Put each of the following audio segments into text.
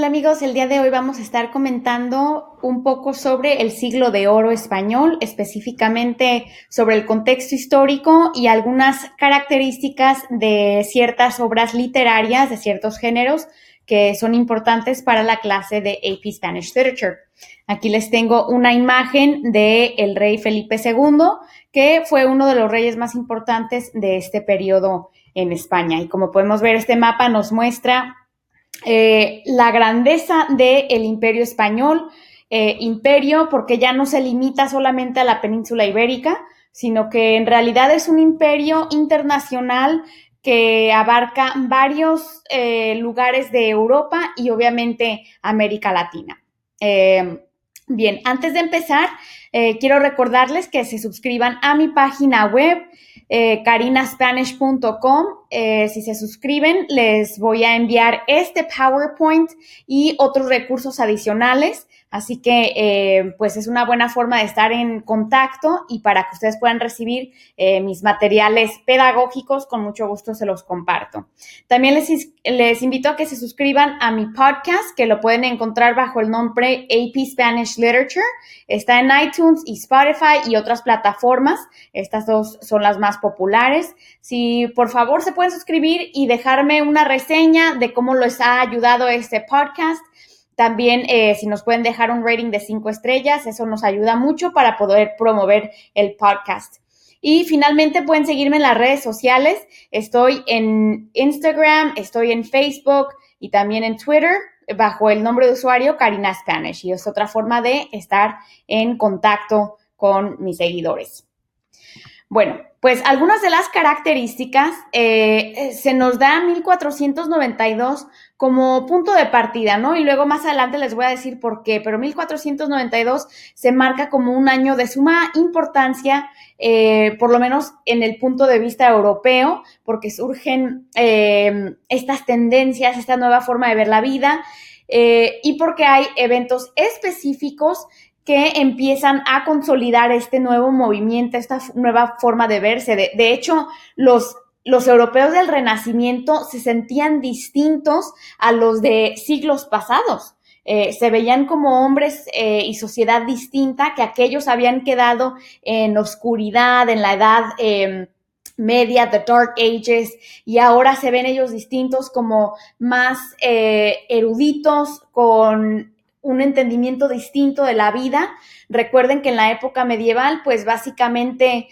Hola amigos, el día de hoy vamos a estar comentando un poco sobre el siglo de oro español, específicamente sobre el contexto histórico y algunas características de ciertas obras literarias de ciertos géneros que son importantes para la clase de AP Spanish Literature. Aquí les tengo una imagen de el rey Felipe II, que fue uno de los reyes más importantes de este periodo en España. Y como podemos ver, este mapa nos muestra eh, la grandeza del imperio español, eh, imperio porque ya no se limita solamente a la península ibérica, sino que en realidad es un imperio internacional que abarca varios eh, lugares de Europa y obviamente América Latina. bien, antes de empezar, quiero recordarles que se suscriban a mi página web eh, carinaspanish.com. Eh, si se suscriben, les voy a enviar este PowerPoint y otros recursos adicionales Así que, eh, pues es una buena forma de estar en contacto y para que ustedes puedan recibir eh, mis materiales pedagógicos, con mucho gusto se los comparto. También les, les invito a que se suscriban a mi podcast, que lo pueden encontrar bajo el nombre AP Spanish Literature. Está en iTunes y Spotify y otras plataformas. Estas dos son las más populares. Si por favor se pueden suscribir y dejarme una reseña de cómo les ha ayudado este podcast también, eh, si nos pueden dejar un rating de cinco estrellas, eso nos ayuda mucho para poder promover el podcast. Y finalmente pueden seguirme en las redes sociales. Estoy en Instagram, estoy en Facebook y también en Twitter bajo el nombre de usuario Karina Spanish. Y es otra forma de estar en contacto con mis seguidores. Bueno, pues algunas de las características eh, se nos da 1492 como punto de partida, ¿no? Y luego más adelante les voy a decir por qué, pero 1492 se marca como un año de suma importancia, eh, por lo menos en el punto de vista europeo, porque surgen estas tendencias, esta nueva forma de ver la vida. y porque hay eventos específicos que empiezan a consolidar este nuevo movimiento, esta nueva forma de verse. De, hecho, los, los europeos del Renacimiento se sentían distintos a los de siglos pasados. Eh, se veían como hombres eh, y sociedad distinta, que aquellos habían quedado en oscuridad, en la edad em, media, the Dark Ages, y ahora se ven ellos distintos como más eh, eruditos, con un entendimiento distinto de la vida. Recuerden que en la época medieval, pues básicamente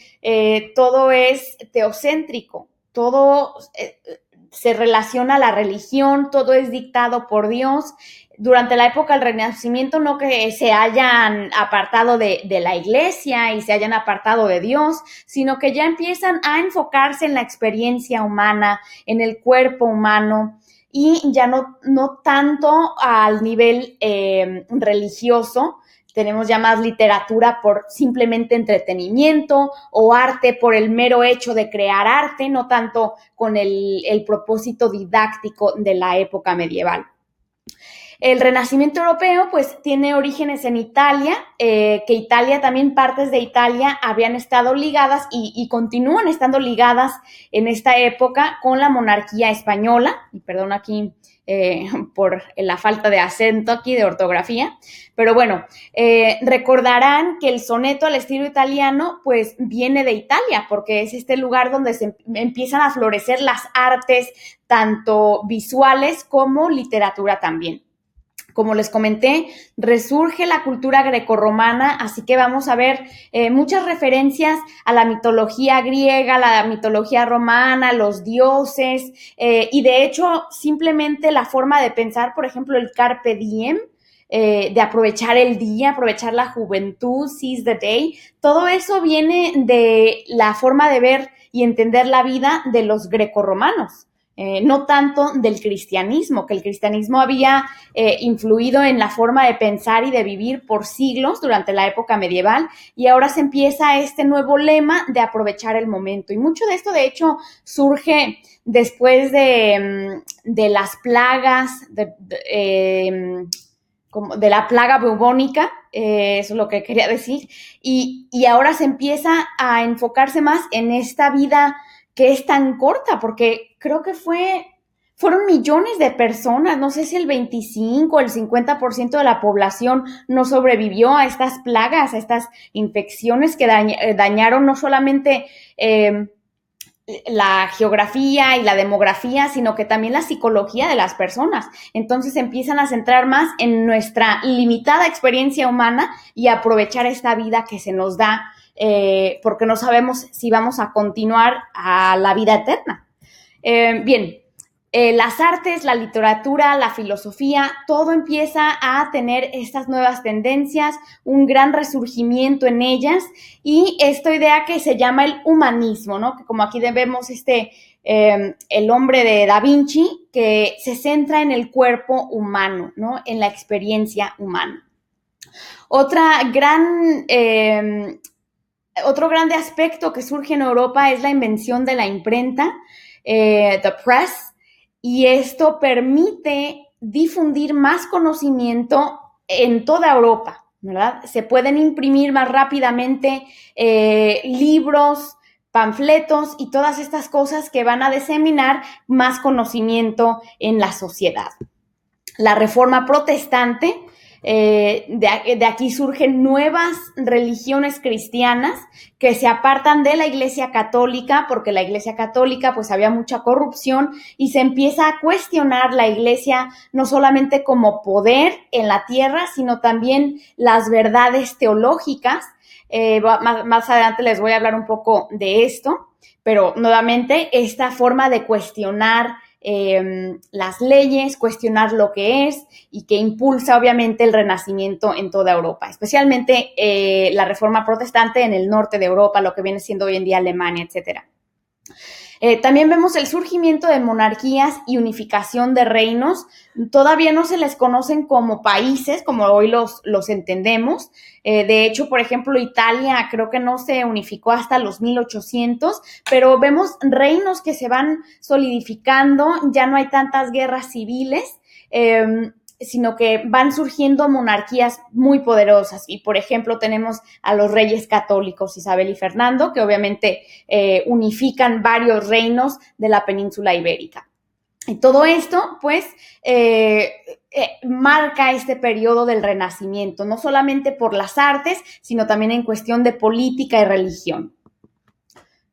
todo es teocéntrico, todo eh, se relaciona a la religión, todo es dictado por Dios. Durante la época del Renacimiento no que se hayan apartado de, de la iglesia y se hayan apartado de Dios, sino que ya empiezan a enfocarse en la experiencia humana, en el cuerpo humano, y ya no, no tanto al nivel eh, religioso. Tenemos ya más literatura por simplemente entretenimiento o arte por el mero hecho de crear arte, no tanto con el, propósito didáctico de la época medieval. El Renacimiento europeo, pues, tiene orígenes en Italia, eh, que Italia, también partes de Italia habían estado ligadas y, continúan estando ligadas en esta época con la monarquía española, y perdón aquí eh, por la falta de acento aquí, de ortografía, pero bueno, eh, recordarán que el soneto al estilo italiano, pues, viene de Italia, porque es este lugar donde se empiezan a florecer las artes, tanto visuales como literatura también. Como les comenté, resurge la cultura grecorromana, así que vamos a ver eh, muchas referencias a la mitología griega, la mitología romana, los dioses, eh, y de hecho simplemente la forma de pensar, por ejemplo, el carpe diem, eh, de aprovechar el día, aprovechar la juventud, seize the day, todo eso viene de la forma de ver y entender la vida de los grecorromanos. Eh, no tanto del cristianismo, que el cristianismo había eh, influido en la forma de pensar y de vivir por siglos durante la época medieval y ahora se empieza este nuevo lema de aprovechar el momento. Y mucho de esto, de hecho, surge después de, mm, las plagas, de, em, de la plaga bubónica, eh, eso es lo que quería decir, y, y ahora se empieza a enfocarse más en esta vida que es tan corta, porque creo que fue, fueron millones de personas, no sé si el 25 o el 50% de la población no sobrevivió a estas plagas, a estas infecciones que eh, dañaron no solamente eh, la geografía y la demografía, sino que también la psicología de las personas. Entonces empiezan a centrar más en nuestra limitada experiencia humana y aprovechar esta vida que se nos da, eh, porque no sabemos si vamos a continuar a la vida eterna. Eh, bien, eh, las artes, la literatura, la filosofía, todo empieza a tener estas nuevas tendencias, un gran resurgimiento en ellas y esta idea que se llama el humanismo, ¿no? Que como aquí vemos este, em, el hombre de Da Vinci, que se centra en el cuerpo humano, ¿no? En la experiencia humana. Otra gran, em, otro grande aspecto que surge en Europa es la invención de la imprenta, eh, the press, y esto permite difundir más conocimiento en toda Europa, ¿verdad? Se pueden imprimir más rápidamente eh, libros, panfletos y todas estas cosas que van a diseminar más conocimiento en la sociedad. La reforma protestante eh, de, aquí surgen nuevas religiones cristianas que se apartan de la Iglesia Católica, porque la Iglesia Católica pues había mucha corrupción y se empieza a cuestionar la Iglesia no solamente como poder en la tierra, sino también las verdades teológicas. Eh, más, más adelante les voy a hablar un poco de esto, pero nuevamente esta forma de cuestionar Em, las leyes, cuestionar lo que es y que impulsa obviamente el renacimiento en toda Europa, especialmente eh, la reforma protestante en el norte de Europa, lo que viene siendo hoy en día Alemania, etcétera. Eh, también vemos el surgimiento de monarquías y unificación de reinos. Todavía no se les conocen como países, como hoy los, los entendemos. Eh, de hecho, por ejemplo, Italia creo que no se unificó hasta los 1800, pero vemos reinos que se van solidificando, ya no hay tantas guerras civiles. Em, sino que van surgiendo monarquías muy poderosas. Y, por ejemplo, tenemos a los reyes católicos Isabel y Fernando, que obviamente eh, unifican varios reinos de la península ibérica. Y todo esto, pues, eh, eh, marca este periodo del renacimiento, no solamente por las artes, sino también en cuestión de política y religión.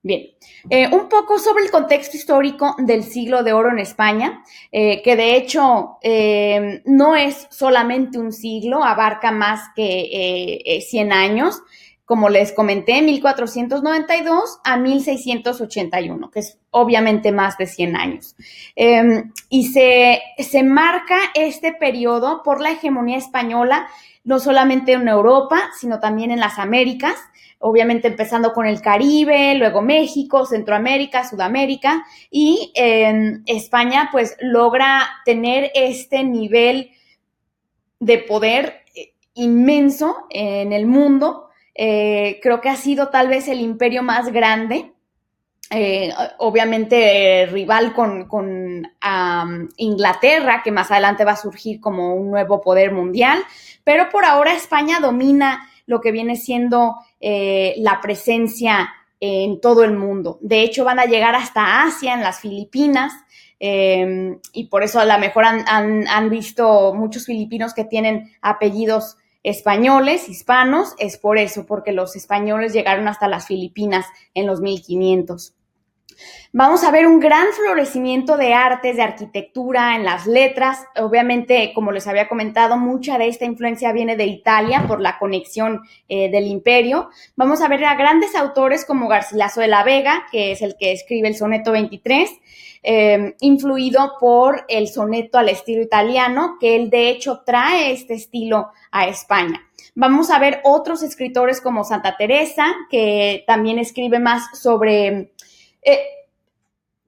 Bien, eh, un poco sobre el contexto histórico del siglo de oro en España, eh, que de hecho eh, no es solamente un siglo, abarca más que 100 años, como les comenté, 1492 a 1681, que es obviamente más de 100 años. Em, y se, se marca este periodo por la hegemonía española, no solamente en Europa, sino también en las Américas obviamente empezando con el Caribe, luego México, Centroamérica, Sudamérica y en España pues logra tener este nivel de poder eh, inmenso en el mundo. Eh, creo que ha sido tal vez el imperio más grande, eh, obviamente rival con, Inglaterra, que más adelante va a surgir como un nuevo poder mundial, pero por ahora España domina lo que viene siendo eh, la presencia en todo el mundo. De hecho, van a llegar hasta Asia, en las Filipinas, em, y por eso a lo mejor han, visto muchos filipinos que tienen apellidos españoles, hispanos, es por eso, porque los españoles llegaron hasta las Filipinas en los 1500. Vamos a ver un gran florecimiento de artes, de arquitectura, en las letras. Obviamente, como les había comentado, mucha de esta influencia viene de Italia por la conexión eh, del imperio. Vamos a ver a grandes autores como Garcilaso de la Vega, que es el que escribe el soneto 23, eh, influido por el soneto al estilo italiano, que él de hecho trae este estilo a España. Vamos a ver otros escritores como Santa Teresa, que también escribe más sobre... Eh,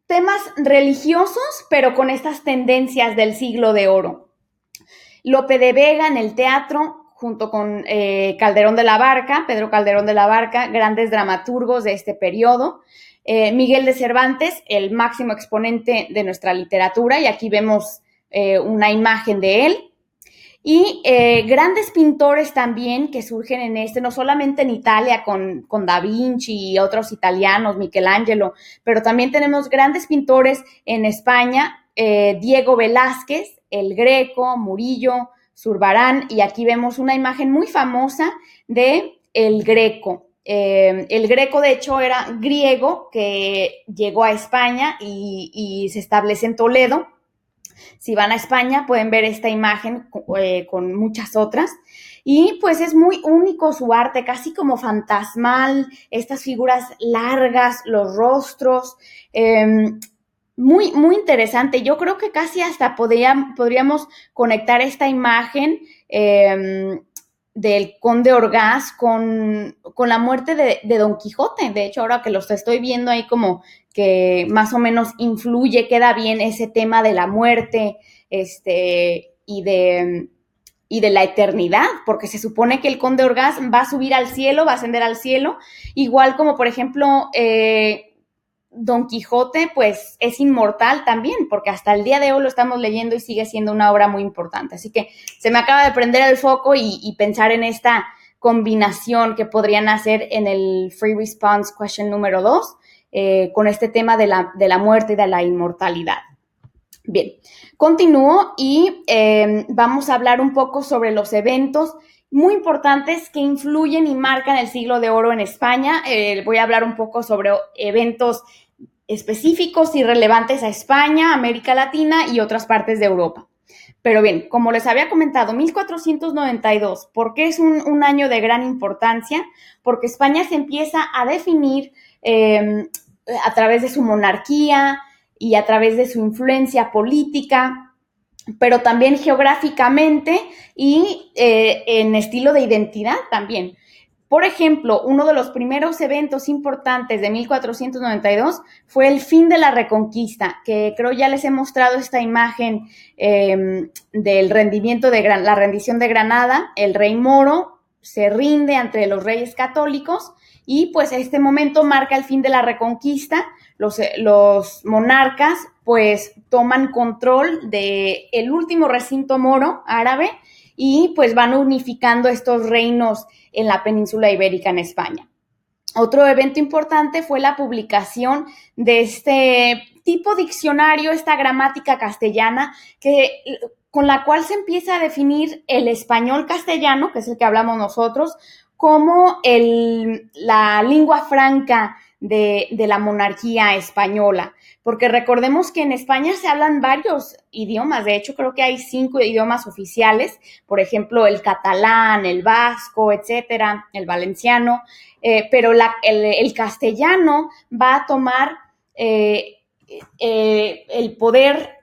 temas religiosos, pero con estas tendencias del siglo de oro. Lope de Vega en el teatro, junto con eh, Calderón de la Barca, Pedro Calderón de la Barca, grandes dramaturgos de este periodo. Eh, Miguel de Cervantes, el máximo exponente de nuestra literatura, y aquí vemos eh, una imagen de él. Y eh, grandes pintores también que surgen en este, no solamente en Italia con, con, Da Vinci y otros italianos, Michelangelo, pero también tenemos grandes pintores en España, Diego Velázquez, El Greco, Murillo, Zurbarán, y aquí vemos una imagen muy famosa de El Greco. Eh, el Greco, de hecho, era griego que llegó a España y, se establece en Toledo. Si van a España pueden ver esta imagen con muchas otras. Y pues es muy único su arte, casi como fantasmal, estas figuras largas, los rostros. Em, muy, muy interesante. Yo creo que casi hasta podríamos conectar esta imagen em, del conde Orgaz con, la muerte de, de, Don Quijote. De hecho, ahora que los estoy viendo ahí como que más o menos influye, queda bien ese tema de la muerte este, y de y de la eternidad, porque se supone que el conde Orgaz va a subir al cielo, va a ascender al cielo, igual como por ejemplo eh, Don Quijote, pues es inmortal también, porque hasta el día de hoy lo estamos leyendo y sigue siendo una obra muy importante. Así que se me acaba de prender el foco y, pensar en esta combinación que podrían hacer en el Free Response Question número 2 eh, con este tema de la, de la muerte y de la inmortalidad. Bien, continúo y em, vamos a hablar un poco sobre los eventos muy importantes que influyen y marcan el siglo de oro en España. Eh, voy a hablar un poco sobre eventos específicos y relevantes a España, América Latina y otras partes de Europa. Pero bien, como les había comentado, 1492, ¿por qué es un, año de gran importancia? Porque España se empieza a definir em, a través de su monarquía, y a través de su influencia política, pero también geográficamente y eh, en estilo de identidad también. Por ejemplo, uno de los primeros eventos importantes de 1492 fue el fin de la Reconquista, que creo ya les he mostrado esta imagen em, del rendimiento de la rendición de Granada. El rey moro se rinde ante los reyes católicos y pues este momento marca el fin de la Reconquista los, monarcas pues toman control de el último recinto moro árabe y pues van unificando estos reinos en la península ibérica en España. Otro evento importante fue la publicación de este tipo diccionario, esta gramática castellana, que, con la cual se empieza a definir el español castellano, que es el que hablamos nosotros, como el, la lengua franca de, la monarquía española, porque recordemos que en España se hablan varios idiomas, de hecho creo que hay cinco idiomas oficiales, por ejemplo el catalán, el vasco, etcétera, el valenciano, eh, pero el, castellano va a tomar eh, eh, el poder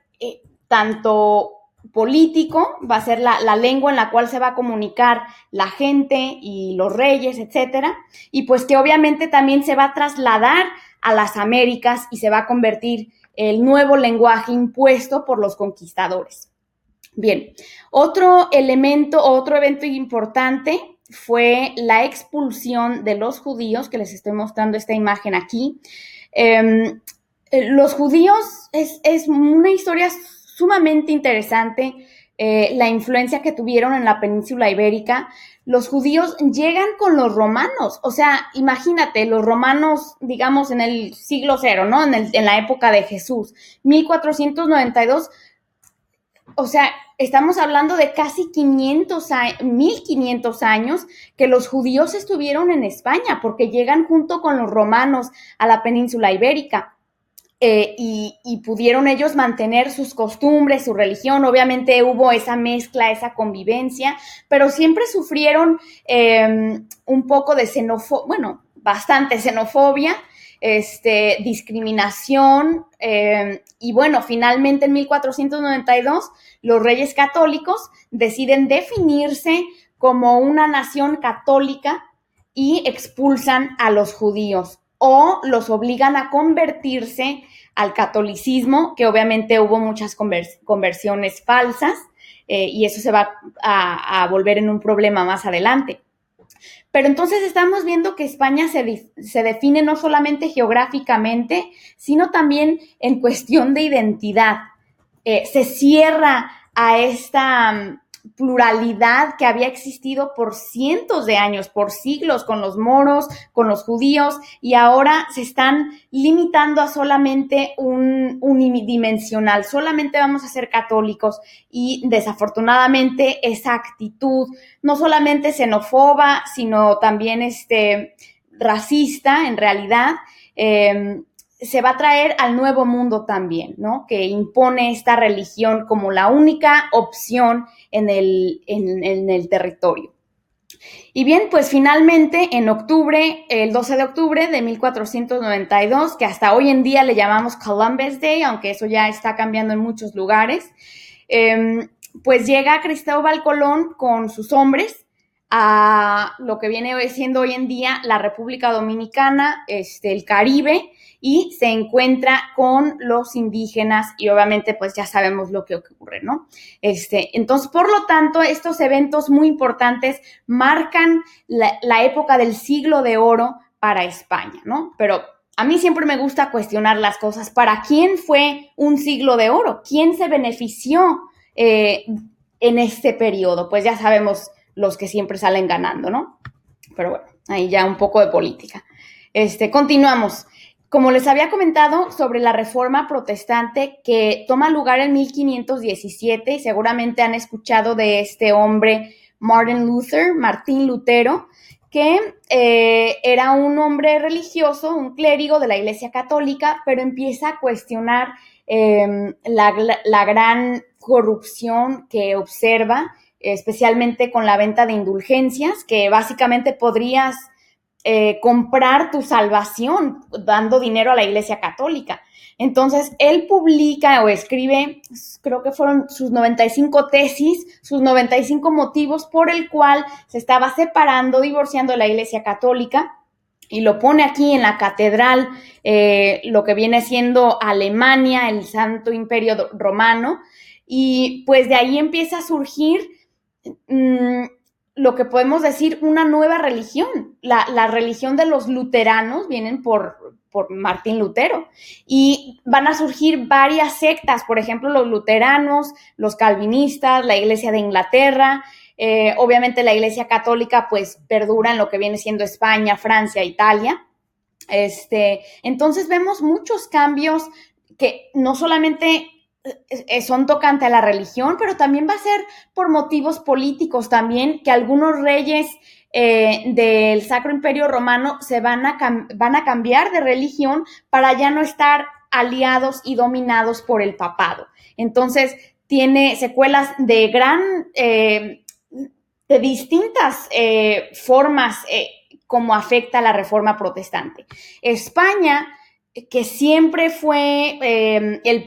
tanto político, va a ser la, lengua en la cual se va a comunicar la gente y los reyes, etcétera, y pues que obviamente también se va a trasladar a las Américas y se va a convertir el nuevo lenguaje impuesto por los conquistadores. Bien, otro elemento, otro evento importante fue la expulsión de los judíos, que les estoy mostrando esta imagen aquí. Em, eh, los judíos es, es una historia sumamente interesante eh, la influencia que tuvieron en la península ibérica. Los judíos llegan con los romanos, o sea, imagínate, los romanos, digamos, en el siglo cero, ¿no? En, en la época de Jesús, 1492, o sea, estamos hablando de casi 500, 1500 años que los judíos estuvieron en España, porque llegan junto con los romanos a la península ibérica. Eh, y, pudieron ellos mantener sus costumbres, su religión. Obviamente hubo esa mezcla, esa convivencia, pero siempre sufrieron em, un poco de xenofobia, bueno, bastante xenofobia, este, discriminación. Em, y bueno, finalmente en 1492 los reyes católicos deciden definirse como una nación católica y expulsan a los judíos o los obligan a convertirse al catolicismo, que obviamente hubo muchas conversiones falsas eh, y eso se va a, volver en un problema más adelante. Pero entonces estamos viendo que España se, se, define no solamente geográficamente, sino también en cuestión de identidad. Eh, se cierra a esta pluralidad que había existido por cientos de años, por siglos, con los moros, con los judíos, y ahora se están limitando a solamente un unidimensional, solamente vamos a ser católicos y desafortunadamente esa actitud, no solamente xenofoba, sino también este, racista en realidad, eh, se va a traer al nuevo mundo también, ¿no? Que impone esta religión como la única opción en el, en, el territorio. Y bien, pues finalmente en octubre, el 12 de octubre de 1492, que hasta hoy en día le llamamos Columbus Day, aunque eso ya está cambiando en muchos lugares, em, pues llega Cristóbal Colón con sus hombres a lo que viene siendo hoy en día la República Dominicana, este, el Caribe, y se encuentra con los indígenas y obviamente pues ya sabemos lo que ocurre, ¿no? Este, entonces, por lo tanto, estos eventos muy importantes marcan la, época del siglo de oro para España, ¿no? Pero a mí siempre me gusta cuestionar las cosas. ¿Para quién fue un siglo de oro? ¿Quién se benefició eh, en este periodo? Pues ya sabemos los que siempre salen ganando, ¿no? Pero bueno, ahí ya un poco de política. Este, continuamos. Como les había comentado sobre la reforma protestante que toma lugar en 1517, y seguramente han escuchado de este hombre, Martin Luther, Martín Lutero, que eh, era un hombre religioso, un clérigo de la Iglesia Católica, pero empieza a cuestionar em, la, gran corrupción que observa, especialmente con la venta de indulgencias, que básicamente podrías eh, comprar tu salvación dando dinero a la Iglesia Católica. Entonces, él publica o escribe, creo que fueron sus 95 tesis, sus 95 motivos por el cual se estaba separando, divorciando de la Iglesia Católica y lo pone aquí en la catedral, eh, lo que viene siendo Alemania, el Santo Imperio Romano, y pues de ahí empieza a surgir mm, lo que podemos decir una nueva religión. La, religión de los luteranos vienen por, por, Martín Lutero y van a surgir varias sectas, por ejemplo, los luteranos, los calvinistas, la Iglesia de Inglaterra. Eh, obviamente la Iglesia Católica pues perdura en lo que viene siendo España, Francia, Italia. Este, entonces vemos muchos cambios que no solamente son tocante a la religión, pero también va a ser por motivos políticos también, que algunos reyes eh, del Sacro Imperio Romano se van a, van a cambiar de religión para ya no estar aliados y dominados por el papado. Entonces, tiene secuelas de gran, eh, de distintas formas como afecta la reforma protestante. España que siempre fue em, el,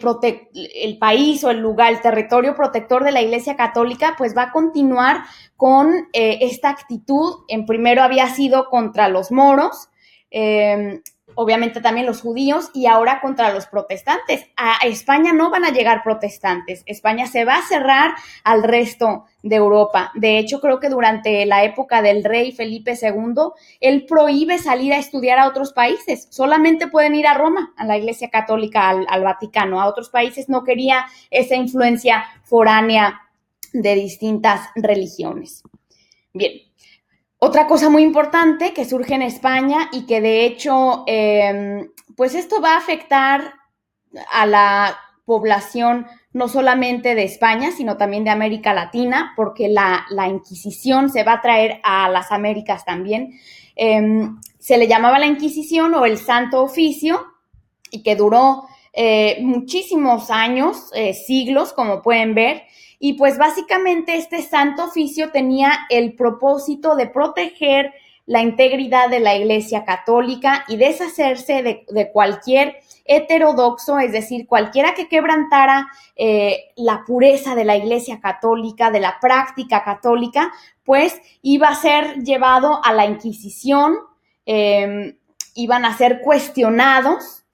el país o el lugar, el territorio protector de la Iglesia Católica, pues va a continuar con eh, esta actitud. En primero había sido contra los moros, em, obviamente también los judíos y ahora contra los protestantes. A España no van a llegar protestantes, España se va a cerrar al resto de Europa. De hecho, creo que durante la época del rey Felipe II, él prohíbe salir a estudiar a otros países, solamente pueden ir a Roma, a la Iglesia Católica, al, Vaticano, a otros países no quería esa influencia foránea de distintas religiones. Bien, otra cosa muy importante que surge en España y que de hecho, em, pues esto va a afectar a la población no solamente de España, sino también de América Latina, porque la, Inquisición se va a traer a las Américas también. Em, se le llamaba la Inquisición o el Santo Oficio y que duró eh, muchísimos años, eh, siglos, como pueden ver, y pues básicamente este santo oficio tenía el propósito de proteger la integridad de la Iglesia Católica y deshacerse de, cualquier heterodoxo, es decir, cualquiera que quebrantara eh, la pureza de la Iglesia Católica, de la práctica católica, pues iba a ser llevado a la Inquisición, em, iban a ser cuestionados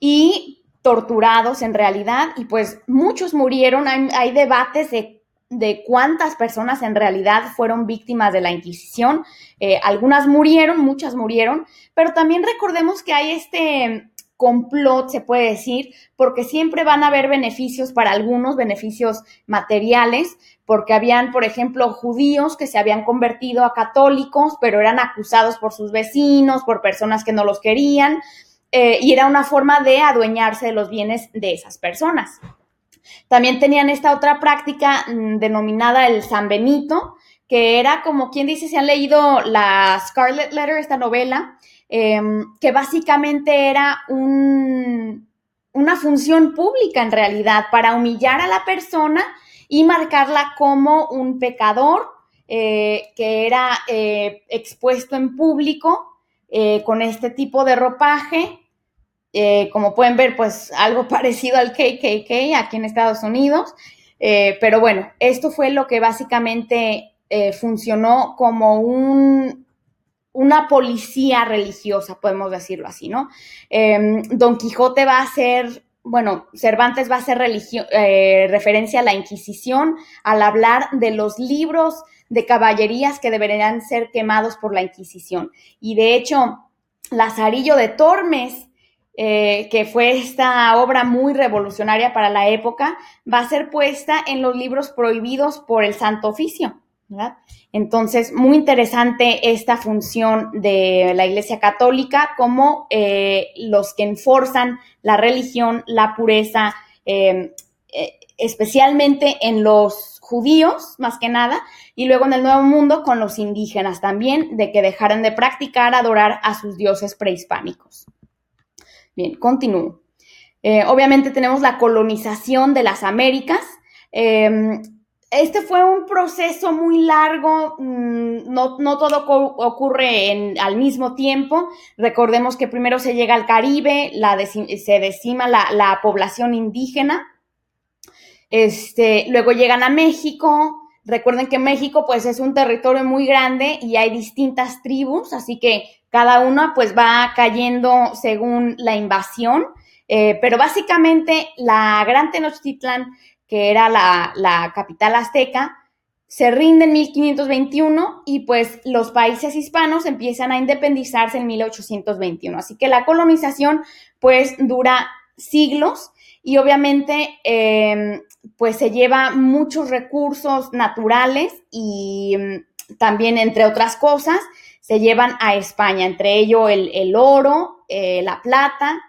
y torturados en realidad y pues muchos murieron. Hay, debates de, de, cuántas personas en realidad fueron víctimas de la Inquisición. Eh, algunas murieron, muchas murieron, pero también recordemos que hay este, complot, se puede decir, porque siempre van a haber beneficios para algunos, beneficios materiales, porque habían, por ejemplo, judíos que se habían convertido a católicos, pero eran acusados por sus vecinos, por personas que no los querían, eh, y era una forma de adueñarse de los bienes de esas personas. También tenían esta otra práctica mm, denominada el San Benito, que era como quien dice, si han leído la Scarlet Letter, esta novela, em, que básicamente era un, una función pública en realidad para humillar a la persona y marcarla como un pecador eh, que era eh, expuesto en público con este tipo de ropaje. Como pueden ver, pues algo parecido al KKK aquí en Estados Unidos. pero bueno, esto fue lo que básicamente funcionó como un, una policía religiosa, podemos decirlo así, ¿no? Em, Don Quijote va a ser bueno, Cervantes va a hacer eh, referencia a la Inquisición al hablar de los libros de caballerías que deberían ser quemados por la Inquisición. Y de hecho, Lazarillo de Tormes, eh, que fue esta obra muy revolucionaria para la época, va a ser puesta en los libros prohibidos por el Santo Oficio. Entonces, muy interesante esta función de la Iglesia Católica como eh, los que enforzan la religión, la pureza, em, eh, especialmente en los judíos, más que nada, y luego en el Nuevo Mundo con los indígenas también, de que dejaran de practicar, adorar a sus dioses prehispánicos. Bien, continúo. Eh, obviamente tenemos la colonización de las Américas. Em, este fue un proceso muy largo, mm, no, todo ocurre al mismo tiempo. Recordemos que primero se llega al Caribe, se decima la, población indígena, este, luego llegan a México. Recuerden que México pues es un territorio muy grande y hay distintas tribus, así que cada una pues va cayendo según la invasión. Eh, pero básicamente la Gran Tenochtitlan que era la, capital azteca, se rinde en 1521 y pues los países hispanos empiezan a independizarse en 1821. Así que la colonización pues dura siglos y obviamente em, pues se lleva muchos recursos naturales y mm, también entre otras cosas se llevan a España, entre ello el, oro, eh, la plata,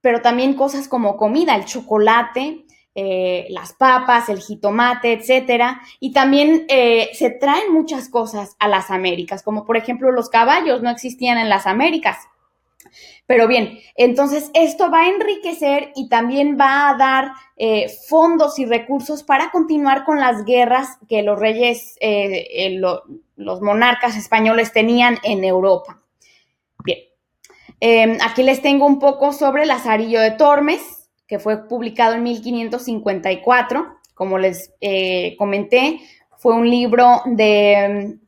pero también cosas como comida, el chocolate, eh, las papas, el jitomate, etcétera. Y también eh, se traen muchas cosas a las Américas, como por ejemplo los caballos no existían en las Américas. Pero bien, entonces esto va a enriquecer y también va a dar eh, fondos y recursos para continuar con las guerras que los reyes, los monarcas españoles tenían en Europa. Bien, aquí les tengo un poco sobre Lazarillo de Tormes que fue publicado en 1554. Como les eh, comenté, fue un libro de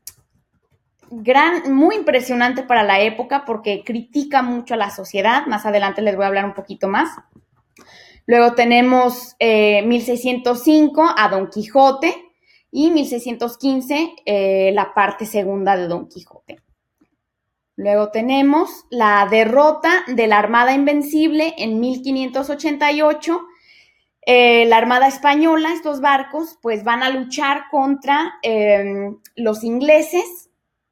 gran, muy impresionante para la época porque critica mucho a la sociedad. Más adelante les voy a hablar un poquito más. Luego tenemos 1605 eh, a Don Quijote y 1615 eh, la parte segunda de Don Quijote. Luego tenemos la derrota de la Armada Invencible en 1588. Eh, la Armada Española, estos barcos, pues van a luchar contra em, los ingleses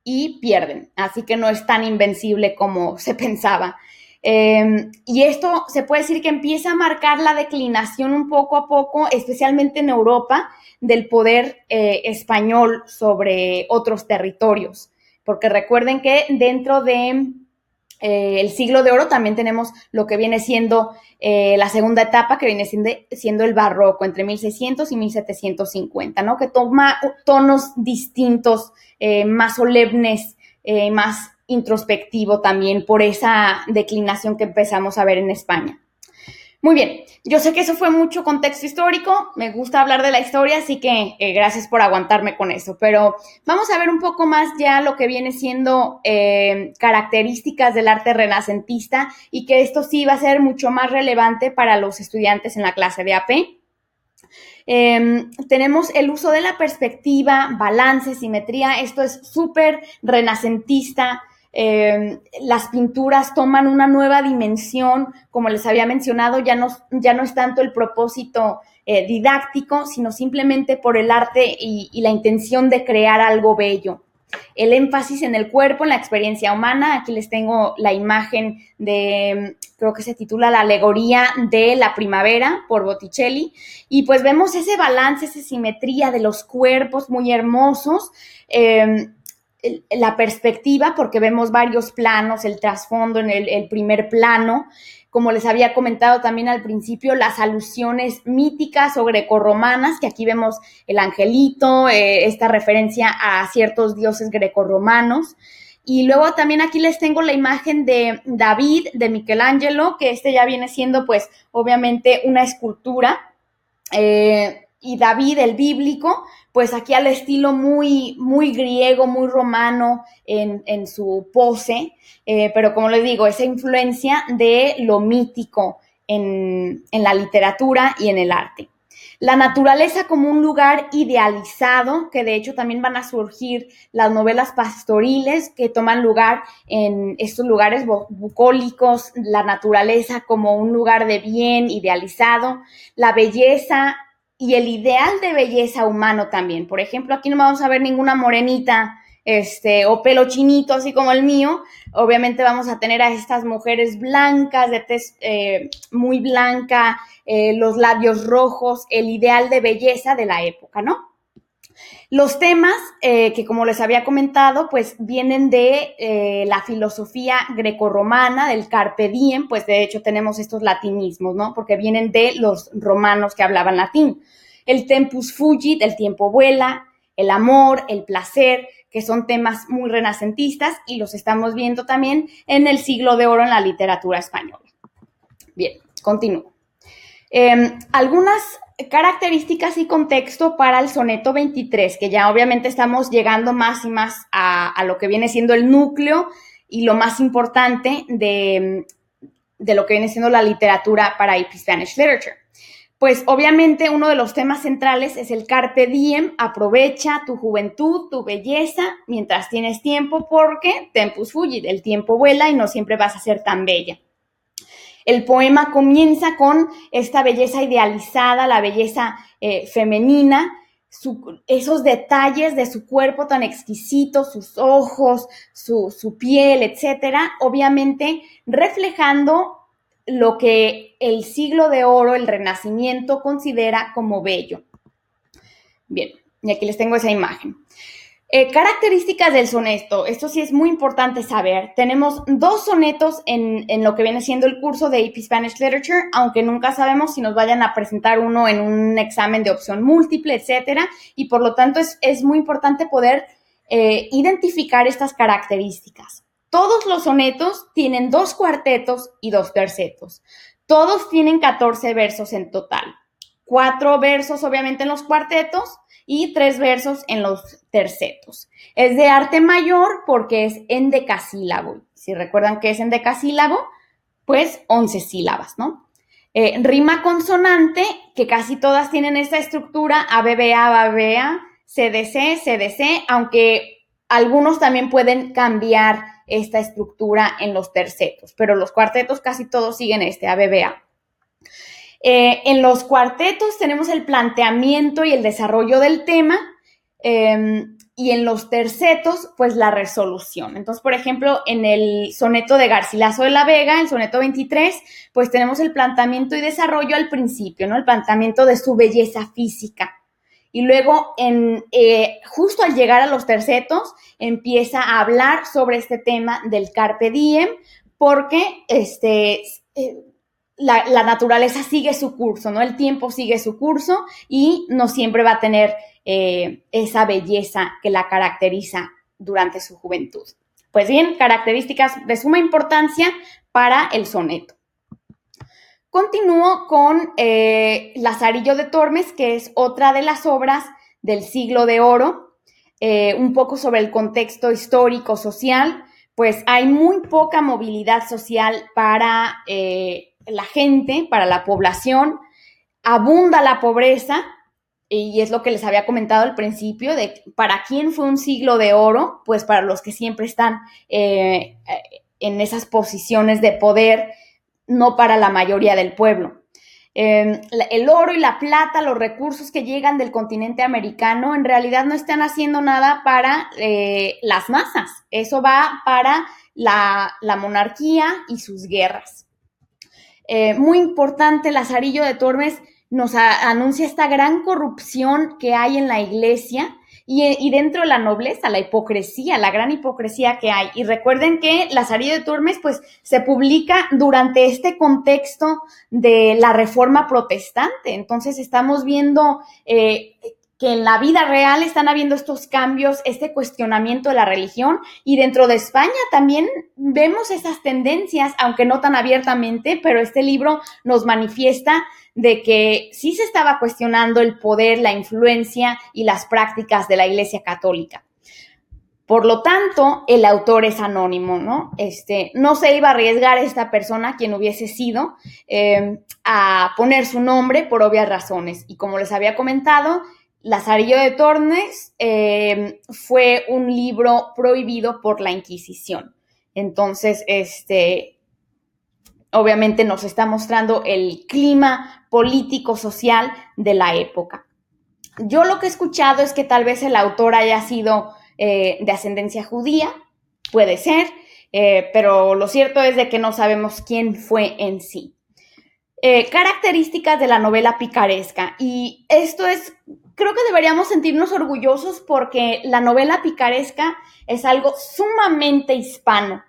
y pierden. Así que no es tan invencible como se pensaba. Em, y esto se puede decir que empieza a marcar la declinación un poco a poco, especialmente en Europa, del poder eh, español sobre otros territorios porque recuerden que dentro de eh, el siglo de oro también tenemos lo que viene siendo eh, la segunda etapa, que viene siendo, el barroco, entre 1600 y 1750, ¿no? Que toma tonos distintos, eh, más solemnes, más introspectivo también por esa declinación que empezamos a ver en España. Muy bien, yo sé que eso fue mucho contexto histórico, me gusta hablar de la historia, así que eh, gracias por aguantarme con eso, pero vamos a ver un poco más ya lo que viene siendo eh, características del arte renacentista y que esto sí va a ser mucho más relevante para los estudiantes en la clase de AP. Em, tenemos el uso de la perspectiva, balance, simetría, esto es súper renacentista, eh, las pinturas toman una nueva dimensión, como les había mencionado, ya no, ya no es tanto el propósito eh, didáctico, sino simplemente por el arte y, la intención de crear algo bello. El énfasis en el cuerpo, en la experiencia humana. Aquí les tengo la imagen de, creo que se titula La alegoría de la primavera por Botticelli. Y pues vemos ese balance, esa simetría de los cuerpos muy hermosos. Eh, la perspectiva, porque vemos varios planos, el trasfondo en el, primer plano, como les había comentado también al principio, las alusiones míticas o grecorromanas, que aquí vemos el angelito, eh, esta referencia a ciertos dioses grecorromanos. Y luego también aquí les tengo la imagen de David, de Michelangelo, que este ya viene siendo pues obviamente una escultura. Eh, y David, el bíblico, pues aquí al estilo muy, muy griego, muy romano en, su pose, eh, pero como les digo, esa influencia de lo mítico en, en la literatura y en el arte. La naturaleza como un lugar idealizado, que de hecho también van a surgir las novelas pastoriles que toman lugar en estos lugares bucólicos, la naturaleza como un lugar de bien idealizado, la belleza y el ideal de belleza humano también. Por ejemplo, aquí no vamos a ver ninguna morenita este, o pelo chinito, así como el mío. Obviamente vamos a tener a estas mujeres blancas, de tez eh, muy blanca, eh, los labios rojos, el ideal de belleza de la época, ¿no? Los temas eh, que, como les había comentado, pues vienen de eh, la filosofía grecorromana, del carpe diem, pues de hecho tenemos estos latinismos, ¿no? Porque vienen de los romanos que hablaban latín. El tempus fugit, el tiempo vuela, el amor, el placer, que son temas muy renacentistas y los estamos viendo también en el siglo de oro en la literatura española. Bien, continúo. Em, algunas características y contexto para el soneto 23, que ya obviamente estamos llegando más y más a, lo que viene siendo el núcleo y lo más importante de, de lo que viene siendo la literatura para IP Spanish Literature. Pues obviamente uno de los temas centrales es el carpe diem, aprovecha tu juventud, tu belleza mientras tienes tiempo porque tempus fugit, el tiempo vuela y no siempre vas a ser tan bella. El poema comienza con esta belleza idealizada, la belleza eh, femenina, esos detalles de su cuerpo tan exquisito, sus ojos, su, su piel, etcétera, obviamente reflejando lo que el siglo de oro, el renacimiento, considera como bello. Bien, y aquí les tengo esa imagen. Eh, características del soneto. Esto sí es muy importante saber. Tenemos dos sonetos en, lo que viene siendo el curso de AP Spanish Literature, aunque nunca sabemos si nos vayan a presentar uno en un examen de opción múltiple, etcétera. Y por lo tanto es, muy importante poder eh, identificar estas características. Todos los sonetos tienen dos cuartetos y dos tercetos. Todos tienen 14 versos en total. Cuatro versos, obviamente, en los cuartetos y tres versos en los tercetos. Es de arte mayor porque es en decasílabo. Si recuerdan que es en decasílabo, pues 11 sílabas, ¿no? Eh, rima consonante, que casi todas tienen esta estructura, ABBA, BBA, CDC, CDC, aunque algunos también pueden cambiar esta estructura en los tercetos, pero los cuartetos casi todos siguen este ABBA. Eh, en los cuartetos tenemos el planteamiento y el desarrollo del tema. Em, y en los tercetos, pues la resolución. Entonces, por ejemplo, en el soneto de Garcilaso de la Vega, el soneto 23, pues tenemos el planteamiento y desarrollo al principio, ¿no? El planteamiento de su belleza física. Y luego, eh, justo al llegar a los tercetos, empieza a hablar sobre este tema del carpe diem, porque este, eh, la, naturaleza sigue su curso, ¿no? El tiempo sigue su curso y no siempre va a tener eh, esa belleza que la caracteriza durante su juventud. Pues bien, características de suma importancia para el soneto. Continúo con eh, Lazarillo de Tormes, que es otra de las obras del siglo de oro, eh, un poco sobre el contexto histórico, social, pues hay muy poca movilidad social para la gente, para la población, abunda la pobreza, y es lo que les había comentado al principio, de para quién fue un siglo de oro, pues para los que siempre están eh, en esas posiciones de poder, no para la mayoría del pueblo. Em, el oro y la plata, los recursos que llegan del continente americano, en realidad no están haciendo nada para eh, las masas. Eso va para la, monarquía y sus guerras. Eh, muy importante, Lazarillo de Tormes nos anuncia esta gran corrupción que hay en la iglesia y, dentro de la nobleza, la hipocresía, la gran hipocresía que hay. Y recuerden que Lazarillo de Tormes, pues, se publica durante este contexto de la reforma protestante. Entonces, estamos viendo eh, que en la vida real están habiendo estos cambios, este cuestionamiento de la religión y dentro de España también vemos esas tendencias, aunque no tan abiertamente, pero este libro nos manifiesta de que sí se estaba cuestionando el poder, la influencia y las prácticas de la Iglesia Católica. Por lo tanto, el autor es anónimo, ¿no? Este, no se iba a arriesgar esta persona, quien hubiese sido, eh, a poner su nombre por obvias razones. Y como les había comentado, Lazarillo de Tornes eh, fue un libro prohibido por la Inquisición. Entonces, este, obviamente nos está mostrando el clima político-social de la época. Yo lo que he escuchado es que tal vez el autor haya sido eh, de ascendencia judía, puede ser, eh, pero lo cierto es de que no sabemos quién fue en sí. características de la novela picaresca. Y esto es creo que deberíamos sentirnos orgullosos porque la novela picaresca es algo sumamente hispano.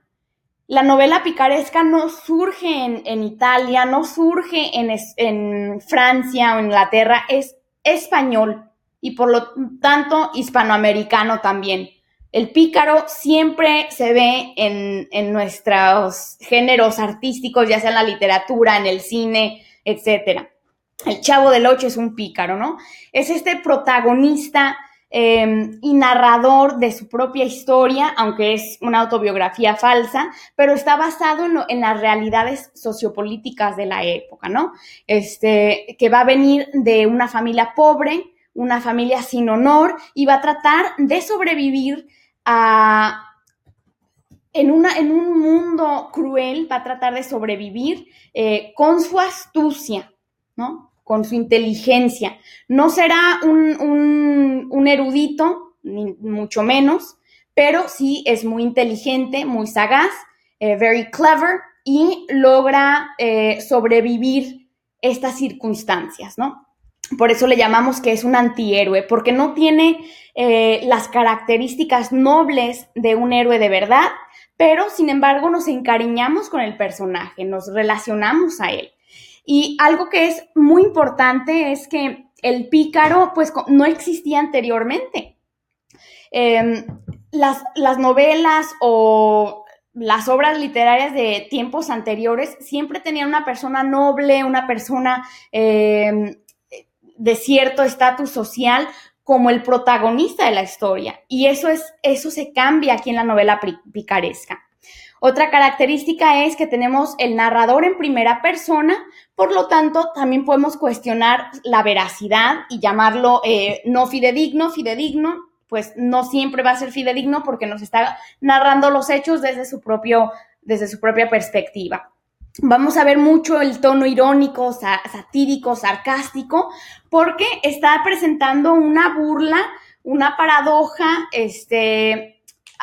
La novela picaresca no surge en, Italia, no surge en, en Francia o Inglaterra, es español y por lo tanto hispanoamericano también. El pícaro siempre se ve en, en, nuestros géneros artísticos, ya sea en la literatura, en el cine, etcétera el chavo del ocho es un pícaro, ¿no? Es este protagonista em, y narrador de su propia historia, aunque es una autobiografía falsa, pero está basado en, las realidades sociopolíticas de la época, ¿no? Este, que va a venir de una familia pobre, una familia sin honor, y va a tratar de sobrevivir a, en, una, en un mundo cruel, va a tratar de sobrevivir eh, con su astucia, ¿no? Con su inteligencia. No será un, erudito, ni mucho menos, pero sí es muy inteligente, muy sagaz, eh, very clever y logra eh, sobrevivir estas circunstancias, ¿no? Por eso le llamamos que es un antihéroe, porque no tiene eh, las características nobles de un héroe de verdad, pero sin embargo nos encariñamos con el personaje, nos relacionamos a él. Y algo que es muy importante es que el pícaro, pues, no existía anteriormente. Em, las, novelas o las obras literarias de tiempos anteriores siempre tenían una persona noble, una persona em, de cierto estatus social como el protagonista de la historia. Y eso es, eso se cambia aquí en la novela picaresca. Otra característica es que tenemos el narrador en primera persona, por lo tanto, también podemos cuestionar la veracidad y llamarlo eh, no fidedigno, fidedigno, pues no siempre va a ser fidedigno porque nos está narrando los hechos desde su, propio, desde su propia perspectiva. Vamos a ver mucho el tono irónico, satírico, sarcástico, porque está presentando una burla, una paradoja, este,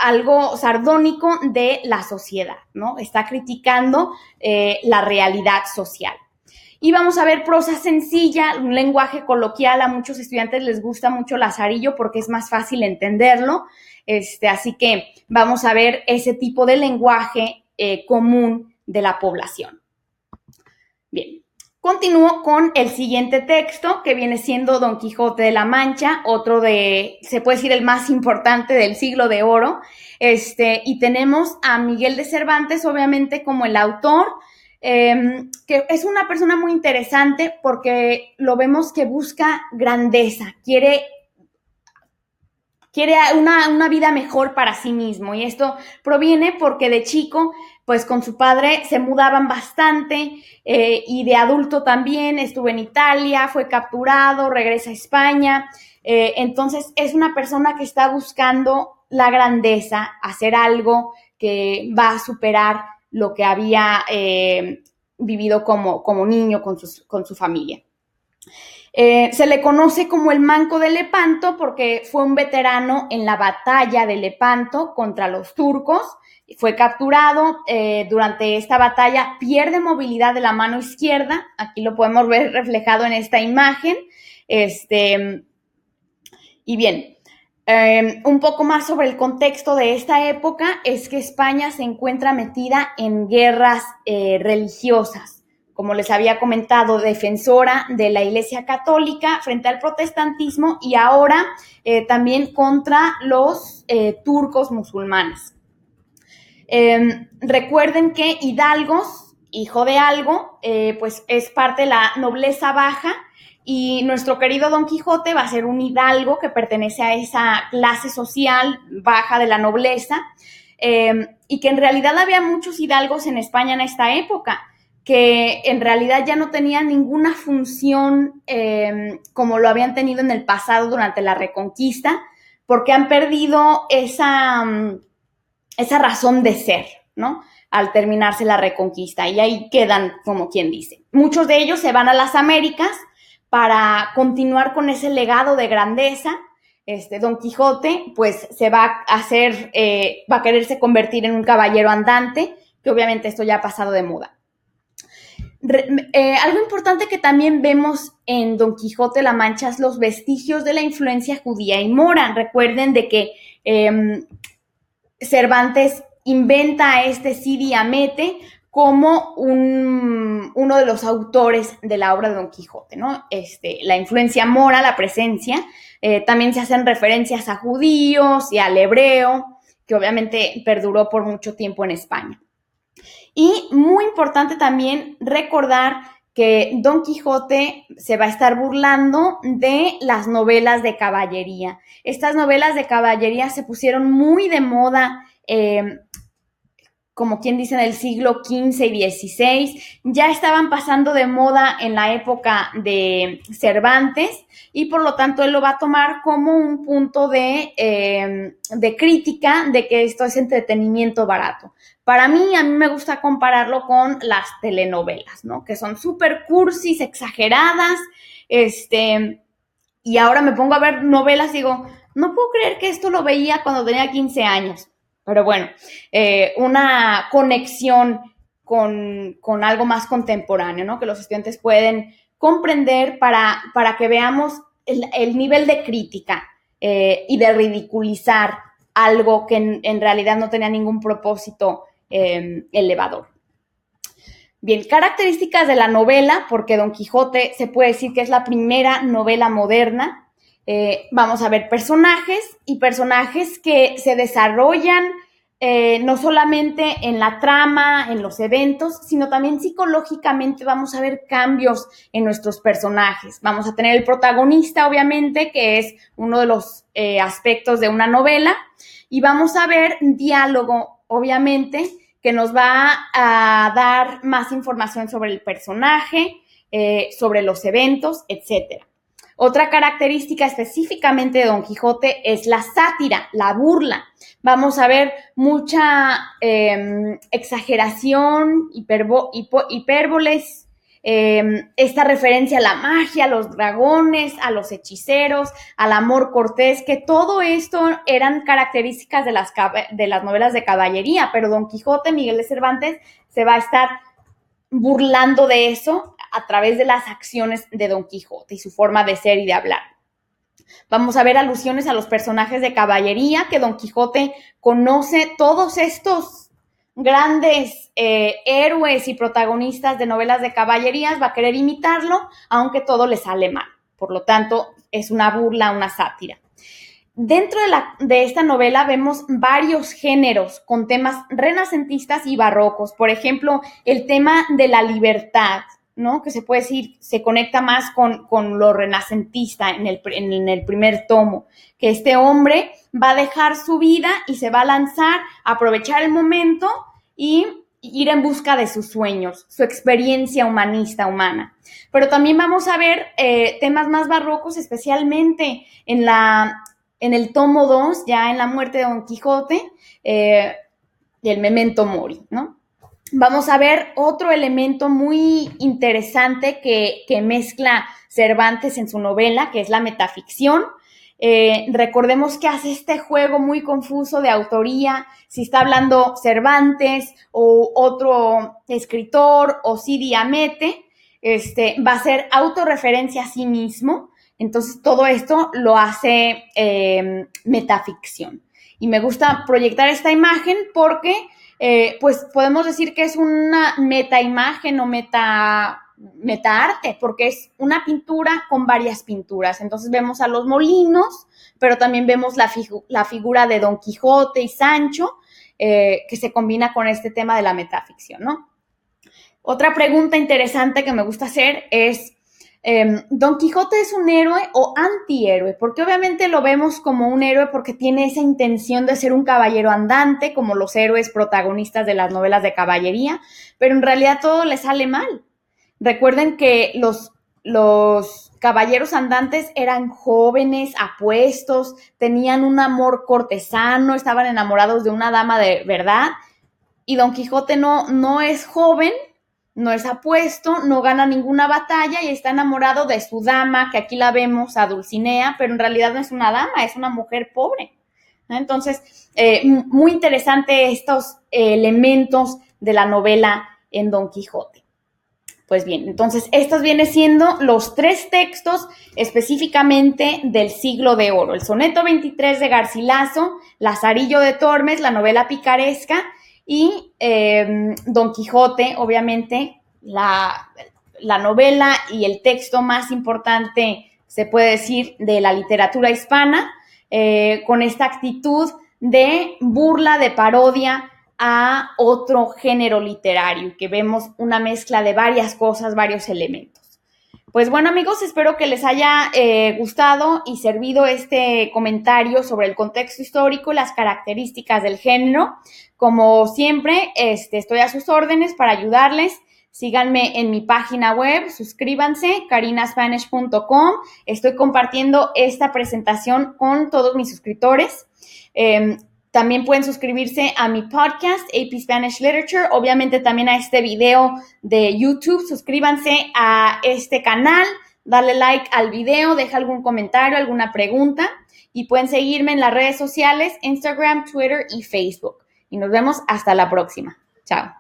algo sardónico de la sociedad, ¿no? Está criticando eh, la realidad social. Y vamos a ver prosa sencilla, un lenguaje coloquial. A muchos estudiantes les gusta mucho Lazarillo porque es más fácil entenderlo. Este, así que vamos a ver ese tipo de lenguaje eh, común de la población. Bien, Continúo con el siguiente texto, que viene siendo Don Quijote de la Mancha, otro de, se puede decir, el más importante del siglo de oro. Este, y tenemos a Miguel de Cervantes, obviamente, como el autor, em, que es una persona muy interesante porque lo vemos que busca grandeza, quiere quiere una, una, vida mejor para sí mismo. Y esto proviene porque de chico pues con su padre se mudaban bastante eh, y de adulto también estuvo en Italia, fue capturado, regresa a España. Eh, entonces es una persona que está buscando la grandeza, hacer algo que va a superar lo que había eh, vivido como, como niño con, con su familia. Eh, se le conoce como el Manco de Lepanto porque fue un veterano en la batalla de Lepanto contra los turcos. Fue capturado eh, durante esta batalla, pierde movilidad de la mano izquierda. Aquí lo podemos ver reflejado en esta imagen. Este, y bien, em, un poco más sobre el contexto de esta época es que España se encuentra metida en guerras eh, religiosas como les había comentado, defensora de la Iglesia Católica frente al protestantismo y ahora eh, también contra los eh, turcos musulmanes. Em, recuerden que Hidalgos, hijo de algo, eh, pues es parte de la nobleza baja y nuestro querido Don Quijote va a ser un hidalgo que pertenece a esa clase social baja de la nobleza em, y que en realidad había muchos hidalgos en España en esta época que en realidad ya no tenían ninguna función em, como lo habían tenido en el pasado durante la reconquista, porque han perdido esa, mm, esa razón de ser, ¿no? Al terminarse la reconquista y ahí quedan como quien dice. Muchos de ellos se van a las Américas para continuar con ese legado de grandeza. Este, Don Quijote, pues se va a hacer, eh, va a quererse convertir en un caballero andante, que obviamente esto ya ha pasado de moda. Eh, algo importante que también vemos en Don Quijote la Mancha es los vestigios de la influencia judía y mora. Recuerden de que em, Cervantes inventa a este Cid Amete como uno de los autores de la obra de Don Quijote, ¿no? Este, la influencia mora, la presencia, eh, también se hacen referencias a judíos y al hebreo, que obviamente perduró por mucho tiempo en España. Y muy importante también recordar que Don Quijote se va a estar burlando de las novelas de caballería. Estas novelas de caballería se pusieron muy de moda eh, como quien dice en el siglo XV y XVI, ya estaban pasando de moda en la época de Cervantes y por lo tanto él lo va a tomar como un punto de, eh, de crítica de que esto es entretenimiento barato. Para mí, a mí me gusta compararlo con las telenovelas, ¿no? Que son súper cursis, exageradas, este, y ahora me pongo a ver novelas y digo, no puedo creer que esto lo veía cuando tenía 15 años. Pero bueno, eh, una conexión con, algo más contemporáneo, ¿no? Que los estudiantes pueden comprender para, para que veamos el, nivel de crítica eh, y de ridiculizar algo que en, realidad no tenía ningún propósito em, elevador. Bien, características de la novela, porque Don Quijote se puede decir que es la primera novela moderna eh, vamos a ver personajes y personajes que se desarrollan eh, no solamente en la trama, en los eventos, sino también psicológicamente vamos a ver cambios en nuestros personajes. Vamos a tener el protagonista, obviamente, que es uno de los eh, aspectos de una novela, y vamos a ver diálogo, obviamente, que nos va a dar más información sobre el personaje, sobre los eventos, etcétera. Otra característica específicamente de Don Quijote es la sátira, la burla. Vamos a ver mucha em, exageración, hipérboles, em, esta referencia a la magia, a los dragones, a los hechiceros, al amor cortés, que todo esto eran características de las, de las novelas de caballería, pero Don Quijote, Miguel de Cervantes, se va a estar burlando de eso a través de las acciones de Don Quijote y su forma de ser y de hablar. Vamos a ver alusiones a los personajes de caballería que Don Quijote conoce todos estos grandes eh, héroes y protagonistas de novelas de caballerías, va a querer imitarlo, aunque todo le sale mal. Por lo tanto, es una burla, una sátira. Dentro de, la, de, esta novela vemos varios géneros con temas renacentistas y barrocos. Por ejemplo, el tema de la libertad, ¿no? Que se puede decir, se conecta más con, lo renacentista en el, en el, primer tomo, que este hombre va a dejar su vida y se va a lanzar, aprovechar el momento y ir en busca de sus sueños, su experiencia humanista humana. Pero también vamos a ver eh, temas más barrocos, especialmente en, la, en el tomo 2, ya en la muerte de Don Quijote, eh, del memento mori, ¿no? Vamos a ver otro elemento muy interesante que, mezcla Cervantes en su novela, que es la metaficción. Eh, recordemos que hace este juego muy confuso de autoría, si está hablando Cervantes o otro escritor o si Diamete, este, va a ser autorreferencia a sí mismo. Entonces todo esto lo hace eh, metaficción. Y me gusta proyectar esta imagen porque eh, pues podemos decir que es una metaimagen o meta metaarte, porque es una pintura con varias pinturas. Entonces vemos a los molinos, pero también vemos la, figura de Don Quijote y Sancho, eh, que se combina con este tema de la metaficción, ¿no? Otra pregunta interesante que me gusta hacer es, em, ¿Don Quijote es un héroe o antihéroe? Porque obviamente lo vemos como un héroe porque tiene esa intención de ser un caballero andante, como los héroes protagonistas de las novelas de caballería, pero en realidad todo le sale mal Recuerden que los, los caballeros andantes eran jóvenes, apuestos, tenían un amor cortesano, estaban enamorados de una dama de verdad. Y Don Quijote no, no es joven, no es apuesto, no gana ninguna batalla y está enamorado de su dama, que aquí la vemos a Dulcinea, pero en realidad no es una dama, es una mujer pobre. Entonces, eh, muy interesante estos elementos de la novela en Don Quijote. Pues bien, entonces estos vienen siendo los tres textos específicamente del siglo de oro. El soneto 23 de Garcilaso, Lazarillo de Tormes, la novela picaresca y em, Don Quijote, obviamente, la, novela y el texto más importante, se puede decir, de la literatura hispana, eh, con esta actitud de burla, de parodia a otro género literario, que vemos una mezcla de varias cosas, varios elementos. Pues bueno amigos, espero que les haya eh, gustado y servido este comentario sobre el contexto histórico y las características del género. Como siempre, este, estoy a sus órdenes para ayudarles. Síganme en mi página web, suscríbanse, carinaspanish.com. Estoy compartiendo esta presentación con todos mis suscriptores. Em, también pueden suscribirse a mi podcast, AP Spanish Literature, obviamente también a este video de YouTube. Suscríbanse a este canal, dale like al video, deja algún comentario, alguna pregunta y pueden seguirme en las redes sociales, Instagram, Twitter y Facebook. Y nos vemos hasta la próxima. Chao.